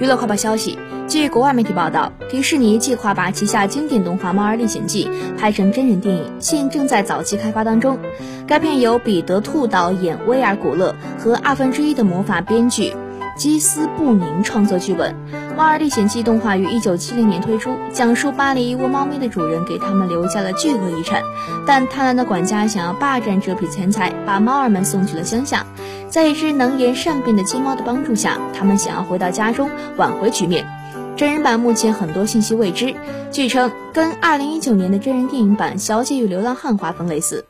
娱乐快报消息：据国外媒体报道，迪士尼计划把旗下经典动画《猫儿历险记》拍成真人电影，现正在早期开发当中。该片由彼得·兔导演威尔·古勒和《二分之一的魔法》编剧。基斯布宁创作剧本，《猫儿历险记》动画于一九七零年推出，讲述巴黎一窝猫咪的主人给他们留下了巨额遗产，但贪婪的管家想要霸占这笔钱财，把猫儿们送去了乡下。在一只能言善辩的金猫的帮助下，他们想要回到家中挽回局面。真人版目前很多信息未知，据称跟二零一九年的真人电影版《小姐与流浪汉》画风类似。